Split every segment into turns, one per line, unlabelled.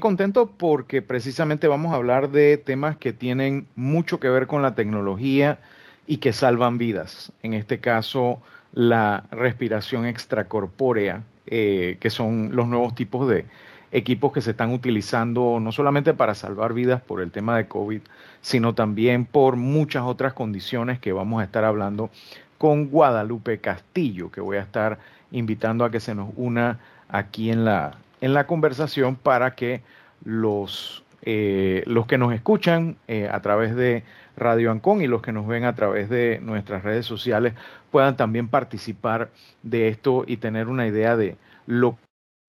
contento porque precisamente vamos a hablar de temas que tienen mucho que ver con la tecnología y que salvan vidas. En este caso, la respiración extracorpórea, eh, que son los nuevos tipos de equipos que se están utilizando no solamente para salvar vidas por el tema de COVID, sino también por muchas otras condiciones que vamos a estar hablando con Guadalupe Castillo, que voy a estar invitando a que se nos una aquí en la, en la conversación para que los, eh, los que nos escuchan eh, a través de Radio Ancon y los que nos ven a través de nuestras redes sociales puedan también participar de esto y tener una idea de lo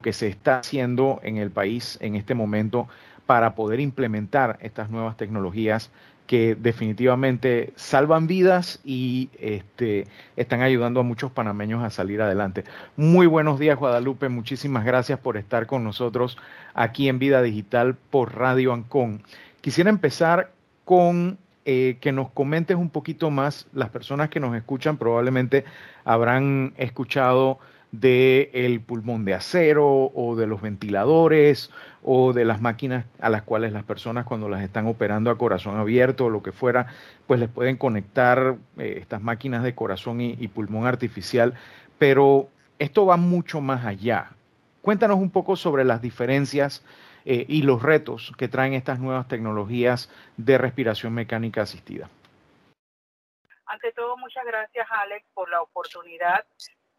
que se está haciendo en el país en este momento para poder implementar estas nuevas tecnologías que definitivamente salvan vidas y este, están ayudando a muchos panameños a salir adelante. Muy buenos días, Guadalupe. Muchísimas gracias por estar con nosotros aquí en Vida Digital por Radio Ancon. Quisiera empezar con eh, que nos comentes un poquito más. Las personas que nos escuchan probablemente habrán escuchado del el pulmón de acero o de los ventiladores o de las máquinas a las cuales las personas cuando las están operando a corazón abierto o lo que fuera, pues les pueden conectar eh, estas máquinas de corazón y, pulmón artificial, pero esto va mucho más allá. Cuéntanos un poco sobre las diferencias eh, y los retos que traen estas nuevas tecnologías de respiración mecánica asistida.
Ante todo, muchas gracias Alex por la oportunidad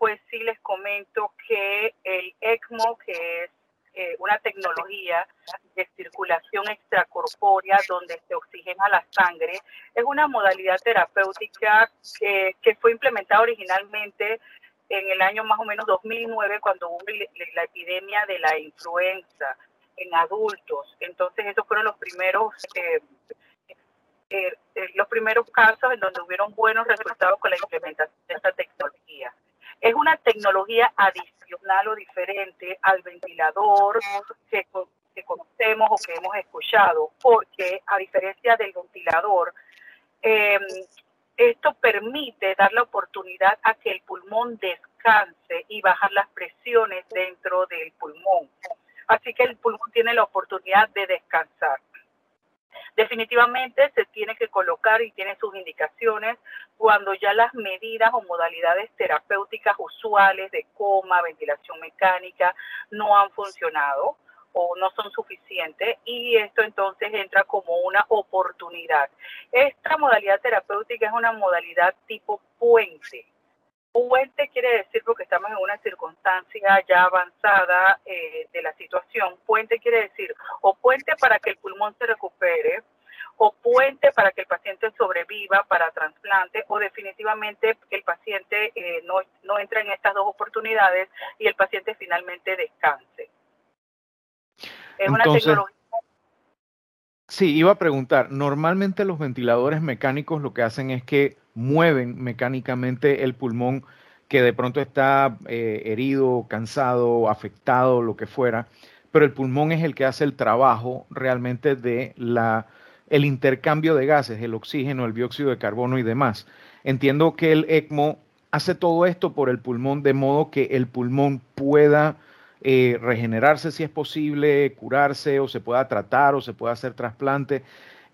pues sí les comento que el ECMO, que es eh, una tecnología de circulación extracorpórea donde se oxigena la sangre, es una modalidad terapéutica que, fue implementada originalmente en el año más o menos 2009 cuando hubo la epidemia de la influenza en adultos. Entonces esos fueron los primeros eh, eh, los primeros casos en donde hubieron buenos resultados con la implementación de esta tecnología. Es una tecnología adicional o diferente al ventilador que, conocemos o que hemos escuchado, porque a diferencia del ventilador, em, esto permite dar la oportunidad a que el pulmón descanse y bajar las presiones dentro del pulmón. Así que el pulmón tiene la oportunidad de descansar. Definitivamente se tiene que colocar y tiene sus indicaciones cuando ya las medidas o modalidades terapéuticas usuales de coma, ventilación mecánica no han funcionado o no son suficientes y esto entonces entra como una oportunidad. Esta modalidad terapéutica es una modalidad tipo puente Puente quiere decir porque estamos en una circunstancia ya avanzada eh, de la situación. Puente quiere decir o puente para que el pulmón se recupere, o puente para que el paciente sobreviva para trasplante, o definitivamente el paciente eh, no, no entra en estas dos oportunidades y el paciente finalmente descanse.
Es una tecnología Sí, iba a preguntar, normalmente los ventiladores mecánicos lo que hacen es que mueven mecánicamente el pulmón que de pronto está eh, herido, cansado, afectado, lo que fuera, pero el pulmón es el que hace el trabajo realmente de la, el intercambio de gases, el oxígeno, el dióxido de carbono y demás. Entiendo que el ECMO hace todo esto por el pulmón de modo que el pulmón pueda eh, regenerarse si es posible, curarse o se pueda tratar o se pueda hacer trasplante.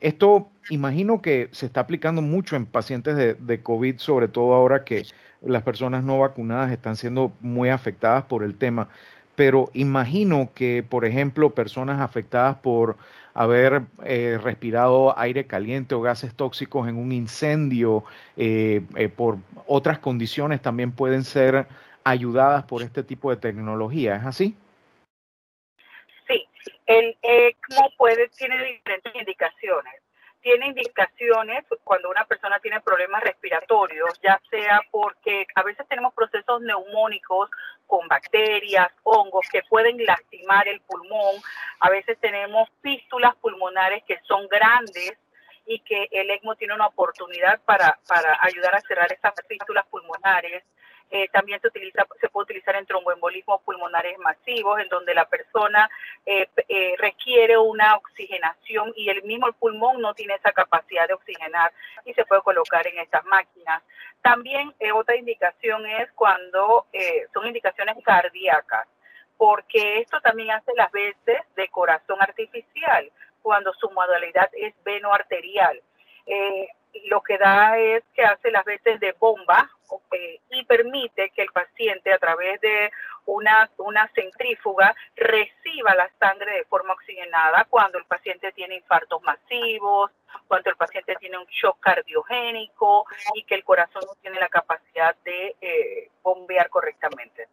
Esto imagino que se está aplicando mucho en pacientes de, de, COVID, sobre todo ahora que las personas no vacunadas están siendo muy afectadas por el tema. Pero imagino que, por ejemplo, personas afectadas por haber eh, respirado aire caliente o gases tóxicos en un incendio, eh, por otras condiciones también pueden ser ayudadas por este tipo de tecnología, ¿es así?
Sí, el ECMO puede, tiene diferentes indicaciones. Tiene indicaciones cuando una persona tiene problemas respiratorios, ya sea porque a veces tenemos procesos neumónicos con bacterias, hongos que pueden lastimar el pulmón. A veces tenemos fístulas pulmonares que son grandes y que el ECMO tiene una oportunidad para, para ayudar a cerrar esas fístulas pulmonares. Eh, también se utiliza, se puede utilizar en tromboembolismos pulmonares masivos, en donde la persona eh, eh, requiere una oxigenación y el mismo pulmón no tiene esa capacidad de oxigenar y se puede colocar en estas máquinas. También otra indicación es cuando son indicaciones cardíacas porque esto también hace las veces de corazón artificial, cuando su modalidad es veno arterial. Lo que da es que hace las veces de bomba y permite que el paciente a través de una, una centrífuga reciba la sangre de forma oxigenada cuando el paciente tiene infartos masivos, cuando el paciente tiene un shock cardiogénico y que el corazón no tiene la capacidad de eh, bombear correctamente.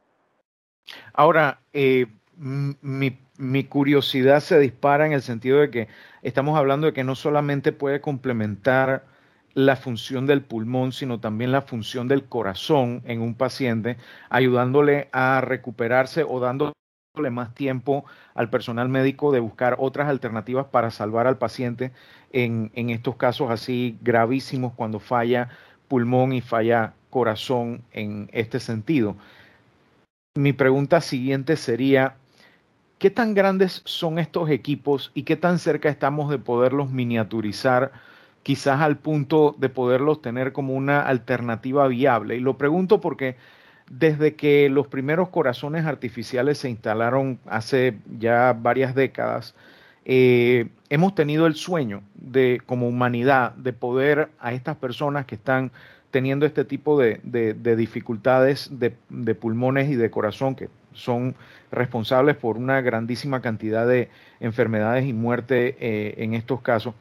Ahora, eh, mi, mi curiosidad se dispara en el sentido de que estamos hablando de que no solamente puede complementar la función del pulmón, sino también la función del corazón en un paciente, ayudándole a recuperarse o dándole más tiempo al personal médico de buscar otras alternativas para salvar al paciente en, en estos casos así gravísimos cuando falla pulmón y falla corazón en este sentido. Mi pregunta siguiente sería, ¿qué tan grandes son estos equipos y qué tan cerca estamos de poderlos miniaturizar? Quizás al punto de poderlos tener como una alternativa viable. Y lo pregunto porque desde que los primeros corazones artificiales se instalaron hace ya varias décadas, eh, hemos tenido el sueño de, como humanidad, de poder a estas personas que están teniendo este tipo de, dificultades de, pulmones y de corazón, que son responsables por una grandísima cantidad de enfermedades y muerte eh, en estos casos,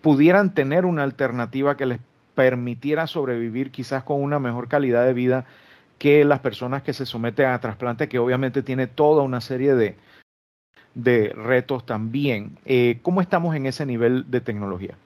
pudieran tener una alternativa que les permitiera sobrevivir quizás con una mejor calidad de vida que las personas que se someten a trasplante, que obviamente tiene toda una serie de, de retos también. Eh, ¿Cómo estamos en ese nivel de tecnología?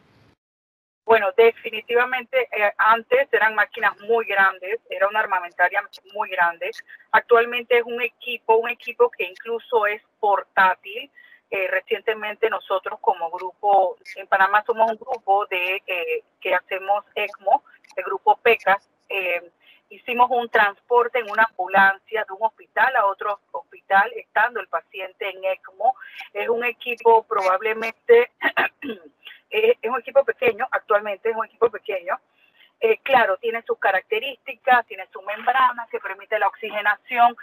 Bueno, definitivamente eh, antes eran máquinas muy grandes, era una armamentaria muy grande. Actualmente es un equipo, un equipo que incluso es portátil, eh, recientemente nosotros como grupo, en Panamá somos un grupo de eh, que hacemos ECMO, el grupo PECA, eh, hicimos un transporte en una ambulancia de un hospital a otro hospital, estando el paciente en ECMO. Es un equipo probablemente, es un equipo pequeño, actualmente es un equipo pequeño, claro, tiene sus características, tiene su membrana que permite la oxigenación,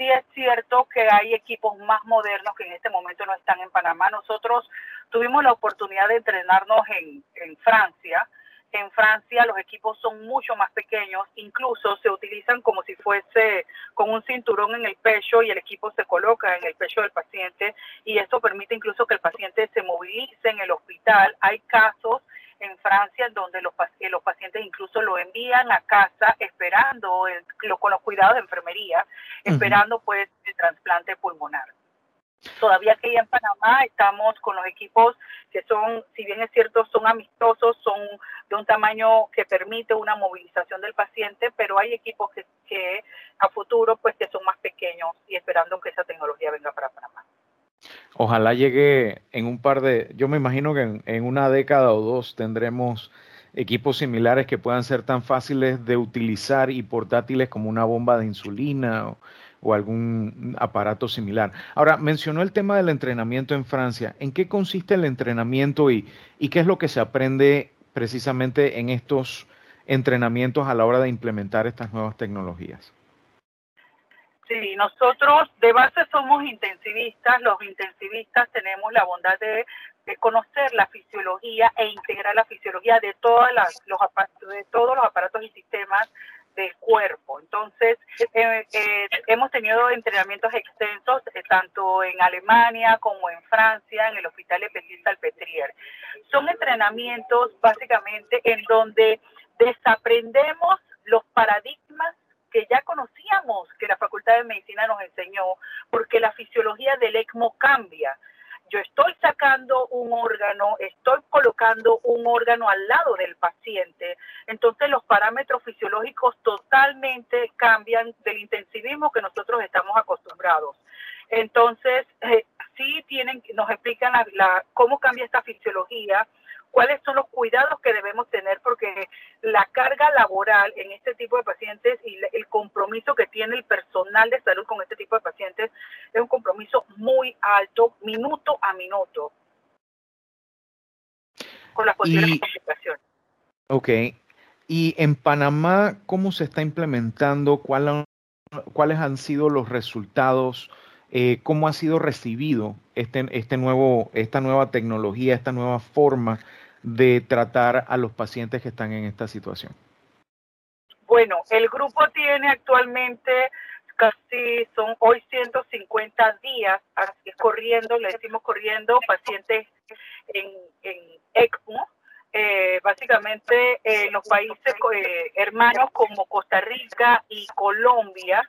sí es cierto que hay equipos más modernos que en este momento no están en Panamá. Nosotros tuvimos la oportunidad de entrenarnos en, Francia. En Francia los equipos son mucho más pequeños, incluso se utilizan como si fuese con un cinturón en el pecho y el equipo se coloca en el pecho del paciente y esto permite incluso que el paciente se movilice en el hospital. Hay casos en Francia, en donde los, los pacientes incluso lo envían a casa esperando, con los cuidados de enfermería, esperando pues el trasplante pulmonar. Todavía aquí en Panamá estamos con los equipos que son, si bien es cierto, son amistosos, son de un tamaño que permite una movilización del paciente, pero hay equipos que, que a futuro pues que son más pequeños y esperando que esa tecnología venga para Panamá.
Ojalá llegue en un par de, yo me imagino que en, una década o dos tendremos equipos similares que puedan ser tan fáciles de utilizar y portátiles como una bomba de insulina o, algún aparato similar. Ahora, mencionó el tema del entrenamiento en Francia. ¿En qué consiste el entrenamiento y, qué es lo que se aprende precisamente en estos entrenamientos a la hora de implementar estas nuevas tecnologías?
Sí, nosotros de base somos intensivistas. Los intensivistas tenemos la bondad de, conocer la fisiología e integrar la fisiología de, todas las, los, de todos los aparatos y sistemas del cuerpo. Entonces, eh, eh, hemos tenido entrenamientos extensos eh, tanto en Alemania como en Francia, en el Hospital de Petit. Son entrenamientos básicamente en donde desaprendemos los paradigmas que ya conocíamos que la Facultad de Medicina nos enseñó, porque la fisiología del ECMO cambia. Yo estoy sacando un órgano, estoy colocando un órgano al lado del paciente, entonces los parámetros fisiológicos totalmente cambian del intensivismo que nosotros estamos acostumbrados. Entonces, eh, sí tienen, nos explican la, cómo cambia esta fisiología, cuáles son los cuidados que debemos tener, porque la carga laboral en este tipo de pacientes y el compromiso que tiene el personal de salud con este tipo de pacientes es un compromiso muy alto, minuto a minuto, con las posibles complicaciones.
Ok. Y en Panamá, ¿cómo se está implementando? ¿Cuáles han sido los resultados eh, cómo ha sido recibido este, este nuevo, esta nueva tecnología, esta nueva forma de tratar a los pacientes que están en esta situación.
Bueno, el grupo tiene actualmente casi, son hoy 150 días corriendo, le decimos corriendo, pacientes en, en ECMO, eh, básicamente en los países eh, hermanos como Costa Rica y Colombia,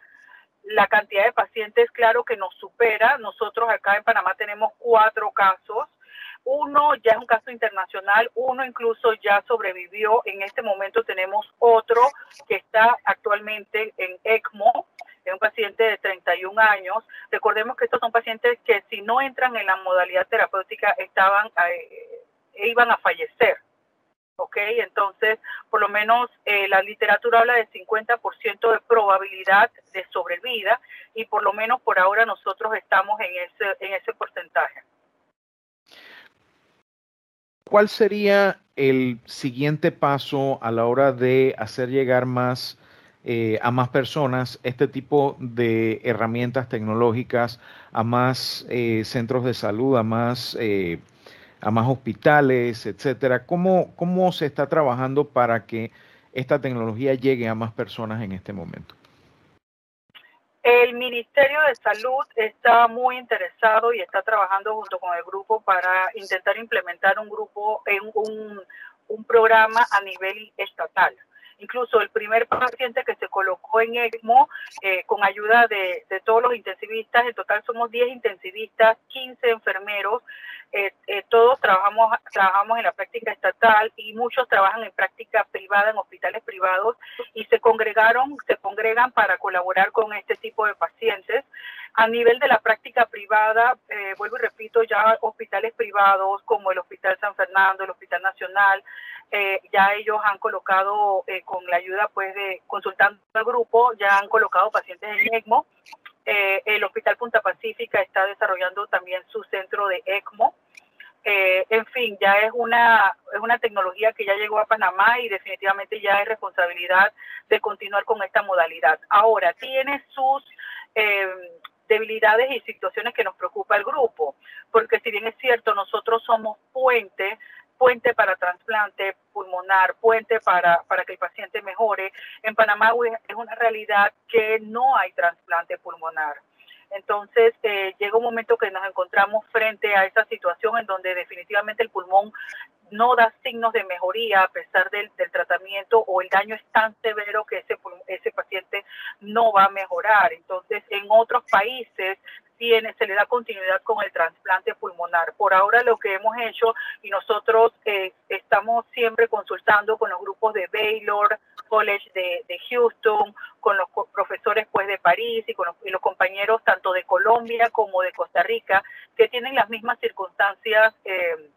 la cantidad de pacientes, claro que nos supera. Nosotros acá en Panamá tenemos cuatro casos. Uno ya es un caso internacional, uno incluso ya sobrevivió. En este momento tenemos otro que está actualmente en ECMO, es un paciente de 31 años. Recordemos que estos son pacientes que si no entran en la modalidad terapéutica estaban, iban a fallecer. ¿ok? Entonces, por lo menos eh, la literatura habla de 50% de probabilidad de sobrevida y por lo menos por ahora nosotros estamos en ese, en ese porcentaje.
¿Cuál sería el siguiente paso a la hora de hacer llegar más eh, a más personas este tipo de herramientas tecnológicas, a más eh, centros de salud, a más a más hospitales, etcétera. ¿Cómo, ¿Cómo se está trabajando para que esta tecnología llegue a más personas en este momento?
El Ministerio de Salud está muy interesado y está trabajando junto con el grupo para intentar implementar un grupo en un, un programa a nivel estatal. Incluso el primer paciente que se colocó en ECMO eh, con ayuda de, de, todos los intensivistas, en total somos 10 intensivistas, 15 enfermeros, eh, eh, todos trabajamos, trabajamos en la práctica estatal y muchos trabajan en práctica privada, en hospitales privados, y se congregaron, se congregan para colaborar con este tipo de pacientes. A nivel de la práctica privada, eh, vuelvo y repito, ya hospitales privados como el Hospital San Fernando, el Hospital Nacional, ya ellos han colocado, con la ayuda pues de consultando al grupo, ya han colocado pacientes en ECMO eh, el Hospital Punta Pacífica está desarrollando también su centro de ECMO. Eh, en fin, ya es una, es una tecnología que ya llegó a Panamá y definitivamente ya es responsabilidad de continuar con esta modalidad. Ahora, tiene sus eh, debilidades y situaciones que nos preocupa el grupo, porque si bien es cierto, nosotros somos puente puente para trasplante pulmonar, puente para, para que el paciente mejore. En Panamá es una realidad que no hay trasplante pulmonar. Entonces, eh, llega un momento que nos encontramos frente a esa situación en donde definitivamente el pulmón no da signos de mejoría a pesar del, del tratamiento o el daño es tan severo que ese, ese paciente no va a mejorar. Entonces, en otros países se le da continuidad con el trasplante pulmonar. Por ahora lo que hemos hecho y nosotros eh, estamos siempre consultando con los grupos de Baylor, College de, Houston, con los profesores pues de París y con los, compañeros tanto de Colombia como de Costa Rica que tienen las mismas circunstancias eh,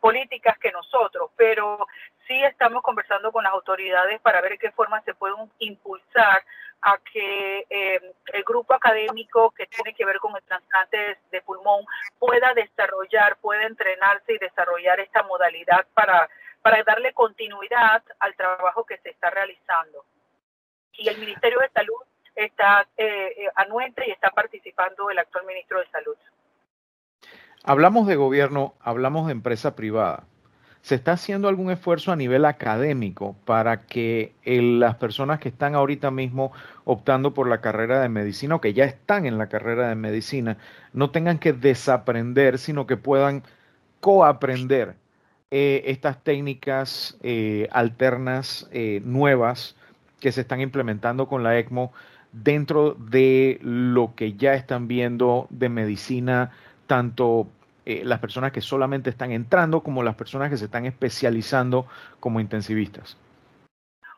políticas que nosotros, pero sí estamos conversando con las autoridades para ver qué forma se pueden impulsar a que eh, el grupo académico que tiene que ver con el trasplante de, pulmón pueda desarrollar, pueda entrenarse y desarrollar esta modalidad para, para darle continuidad al trabajo que se está realizando. Y el Ministerio de Salud está eh, eh, anuente y está participando el actual ministro de Salud.
Hablamos de gobierno, hablamos de empresa privada. ¿Se está haciendo algún esfuerzo a nivel académico para que las personas que están ahorita mismo optando por la carrera de medicina o que ya están en la carrera de medicina no tengan que desaprender, sino que puedan coaprender eh, estas técnicas eh, alternas eh, nuevas que se están implementando con la ECMO dentro de lo que ya están viendo de medicina, tanto eh, las personas que solamente están entrando como las personas que se están especializando como intensivistas?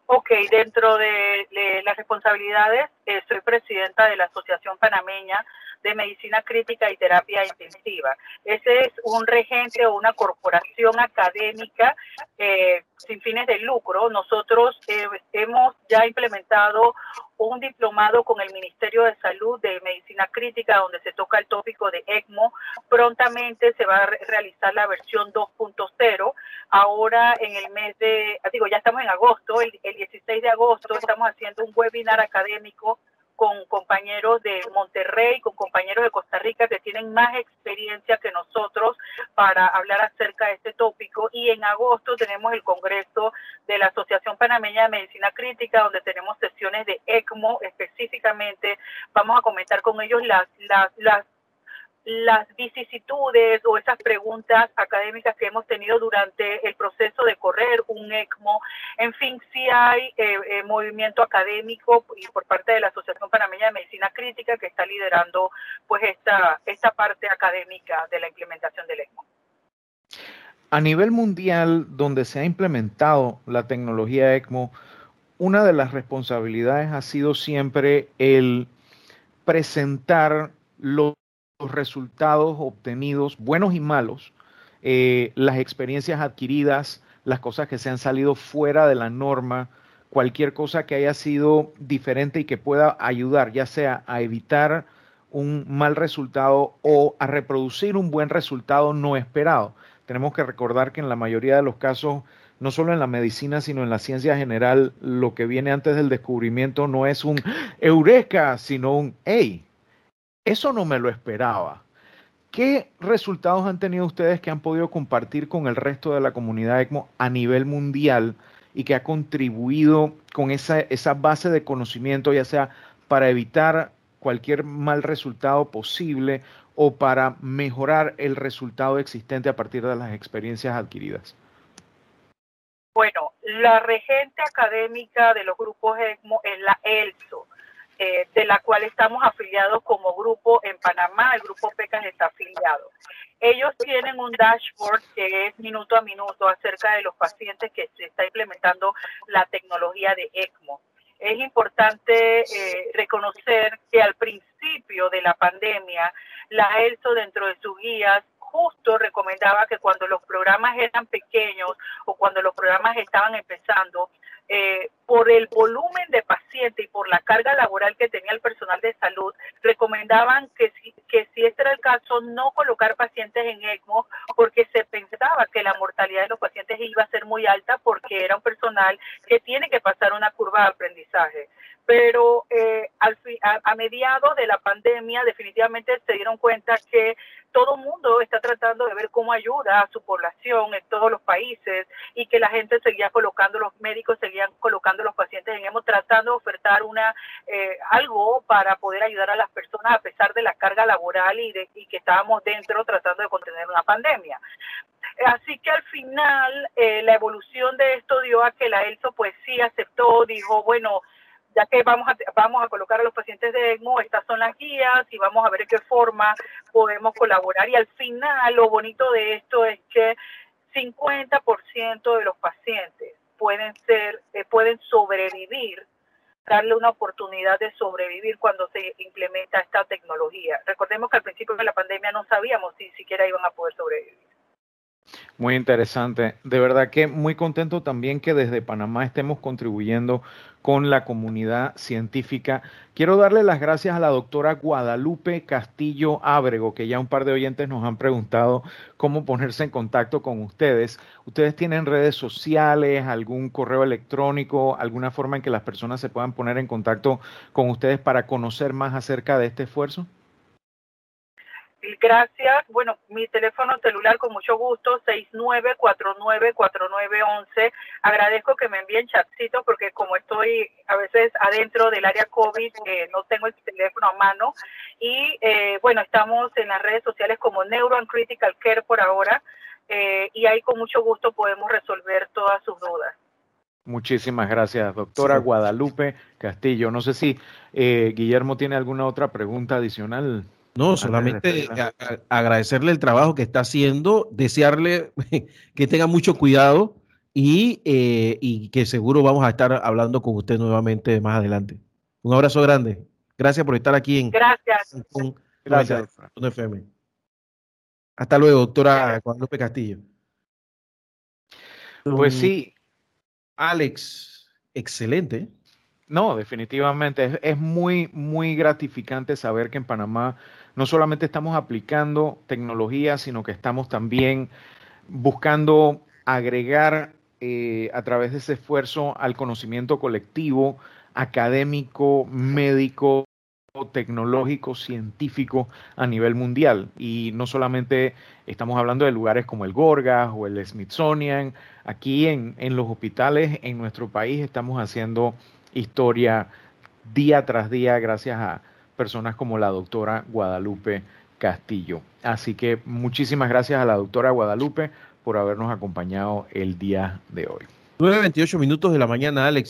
Ok, dentro de, las responsabilidades, eh, soy presidenta de la Asociación Panameña de Medicina Crítica y Terapia Intensiva. Ese es un regente o una corporación académica eh, sin fines de lucro. Nosotros eh, hemos ya implementado un diplomado con el Ministerio de Salud de Medicina Crítica donde se toca el tópico de ECMO. Prontamente se va a realizar la versión 2.0. Ahora en el mes de, digo, ya estamos en agosto, el, el 16 de agosto estamos haciendo un webinar académico con compañeros de Monterrey, con compañeros de Costa Rica que tienen más experiencia que nosotros para hablar acerca de este tópico. Y en agosto tenemos el Congreso de la Asociación Panameña de Medicina Crítica, donde tenemos sesiones de ECMO específicamente. Vamos a comentar con ellos las, las, las las vicisitudes o esas preguntas académicas que hemos tenido durante el proceso de correr un ECMO. En fin, sí hay eh, eh, movimiento académico y por parte de la Asociación Panameña de Medicina Crítica que está liderando pues esta, esta parte académica de la implementación del ECMO.
A nivel mundial, donde se ha implementado la tecnología ECMO, una de las responsabilidades ha sido siempre el presentar los resultados obtenidos, buenos y malos, eh, las experiencias adquiridas, las cosas que se han salido fuera de la norma, cualquier cosa que haya sido diferente y que pueda ayudar, ya sea a evitar un mal resultado o a reproducir un buen resultado no esperado. Tenemos que recordar que en la mayoría de los casos, no solo en la medicina, sino en la ciencia general, lo que viene antes del descubrimiento no es un eureka, sino un hey, eso no me lo esperaba. ¿Qué resultados han tenido ustedes que han podido compartir con el resto de la comunidad ECMO a nivel mundial y que ha contribuido con esa, base de conocimiento, ya sea para evitar cualquier mal resultado posible o para mejorar el resultado existente a partir de las experiencias adquiridas?
Bueno, la regente académica de los grupos ECMO es la ELSO, eh, de la cual estamos afiliados como grupo en Panamá, el grupo PECAS está afiliado. Ellos tienen un dashboard que es minuto a minuto acerca de los pacientes que se está implementando la tecnología de ECMO. Es importante eh, reconocer que al principio de la pandemia, la ELSO dentro de sus guías justo recomendaba que cuando los programas eran pequeños o cuando los programas estaban empezando, eh, por el volumen de pacientes y por la carga laboral que tenía el personal de salud, recomendaban que si, que si este era el caso, no colocar pacientes en ECMO porque se pensaba que la mortalidad de los pacientes iba a ser muy alta porque era un personal que tiene que pasar una curva de aprendizaje. Pero eh, al a, a mediados de la pandemia definitivamente se dieron cuenta que todo mundo está tratando de ver cómo ayuda a su población en todos los países y que la gente seguía colocando, los médicos seguían colocando los pacientes en hemos tratando de ofertar una eh, algo para poder ayudar a las personas a pesar de la carga laboral y, de, y que estábamos dentro tratando de contener una pandemia. Así que al final eh, la evolución de esto dio a que la ELSO pues sí aceptó, dijo, bueno, ya que vamos a, vamos a colocar a los pacientes de ECMO, estas son las guías y vamos a ver de qué forma podemos colaborar. Y al final, lo bonito de esto es que 50% de los pacientes pueden ser, eh, pueden sobrevivir, darle una oportunidad de sobrevivir cuando se implementa esta tecnología. Recordemos que al principio de la pandemia no sabíamos si siquiera iban a poder sobrevivir.
Muy interesante. De verdad que muy contento también que desde Panamá estemos contribuyendo con la comunidad científica. Quiero darle las gracias a la doctora Guadalupe Castillo Ábrego, que ya un par de oyentes nos han preguntado cómo ponerse en contacto con ustedes. ¿Ustedes tienen redes sociales, algún correo electrónico, alguna forma en que las personas se puedan poner en contacto con ustedes para conocer más acerca de este esfuerzo?
Gracias. Bueno, mi teléfono celular con mucho gusto, 69494911. Agradezco que me envíen chatcitos porque como estoy a veces adentro del área COVID, eh, no tengo el teléfono a mano. Y eh, bueno, estamos en las redes sociales como Neuro and Critical Care por ahora. Eh, y ahí con mucho gusto podemos resolver todas sus dudas.
Muchísimas gracias, doctora Guadalupe Castillo. No sé si Guillermo tiene alguna otra pregunta adicional.
No, solamente agradecerle el trabajo que está haciendo, desearle que tenga mucho cuidado y, eh, y, que seguro vamos a estar hablando con usted nuevamente más adelante. Un abrazo grande. Gracias por estar aquí en
Gracias.
gracias. FM. Hasta luego, doctora Guadalupe Castillo.
Pues sí.
Alex, excelente.
No, definitivamente. es, muy, muy gratificante saber que en Panamá no solamente estamos aplicando tecnología, sino que estamos también buscando agregar eh, a través de ese esfuerzo al conocimiento colectivo, académico, médico, tecnológico, científico a nivel mundial. Y no solamente estamos hablando de lugares como el Gorgas o el Smithsonian, aquí en, en los hospitales en nuestro país estamos haciendo historia día tras día gracias a personas como la doctora Guadalupe Castillo. Así que muchísimas gracias a la doctora Guadalupe por habernos acompañado el día de hoy.
9.28 minutos de la mañana, Alex.